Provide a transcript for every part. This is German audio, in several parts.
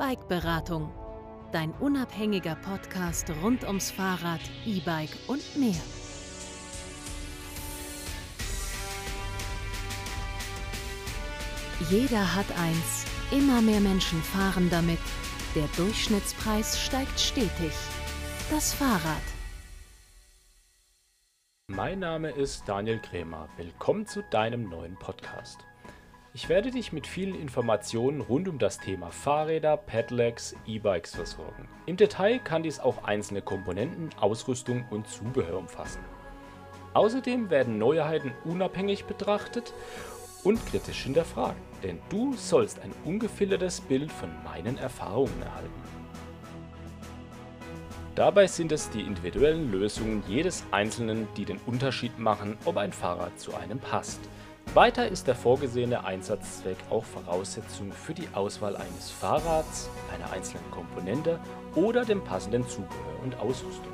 Bike Beratung, dein unabhängiger Podcast rund ums Fahrrad, E-Bike und mehr. Jeder hat eins, immer mehr Menschen fahren damit. Der Durchschnittspreis steigt stetig. Das Fahrrad. Mein Name ist Daniel Krämer. Willkommen zu deinem neuen Podcast. Ich werde dich mit vielen Informationen rund um das Thema Fahrräder, Pedelecs, E-Bikes versorgen. Im Detail kann dies auch einzelne Komponenten, Ausrüstung und Zubehör umfassen. Außerdem werden Neuheiten unabhängig betrachtet und kritisch hinterfragt, denn du sollst ein ungefiltertes Bild von meinen Erfahrungen erhalten. Dabei sind es die individuellen Lösungen jedes Einzelnen, die den Unterschied machen, ob ein Fahrrad zu einem passt. Weiter ist der vorgesehene Einsatzzweck auch Voraussetzung für die Auswahl eines Fahrrads, einer einzelnen Komponente oder dem passenden Zubehör und Ausrüstung.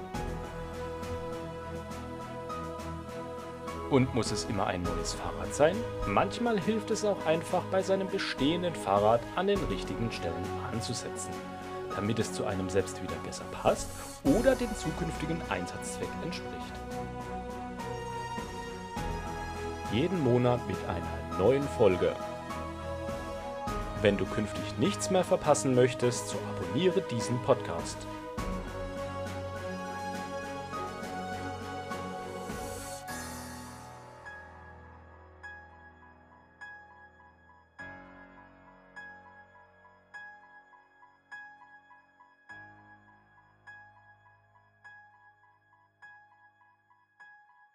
Und muss es immer ein neues Fahrrad sein? Manchmal hilft es auch einfach, bei seinem bestehenden Fahrrad an den richtigen Stellen anzusetzen, damit es zu einem selbst wieder besser passt oder dem zukünftigen Einsatzzweck entspricht. Jeden Monat mit einer neuen Folge. Wenn du künftig nichts mehr verpassen möchtest, so abonniere diesen Podcast.